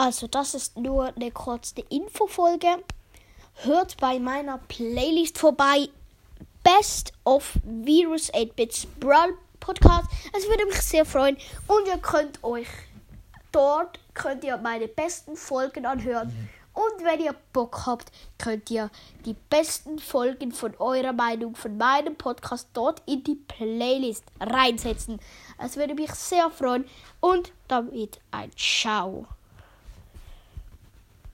Also, das ist nur eine kurze Infofolge. Hört bei meiner Playlist vorbei. Best of Virus 8-Bits Brawl Podcast. Es würde mich sehr freuen. Und ihr könnt euch dort könnt ihr meine besten Folgen anhören. Und wenn ihr Bock habt, könnt ihr die besten Folgen von eurer Meinung, von meinem Podcast dort in die Playlist reinsetzen. Es würde mich sehr freuen. Und damit ein Ciao.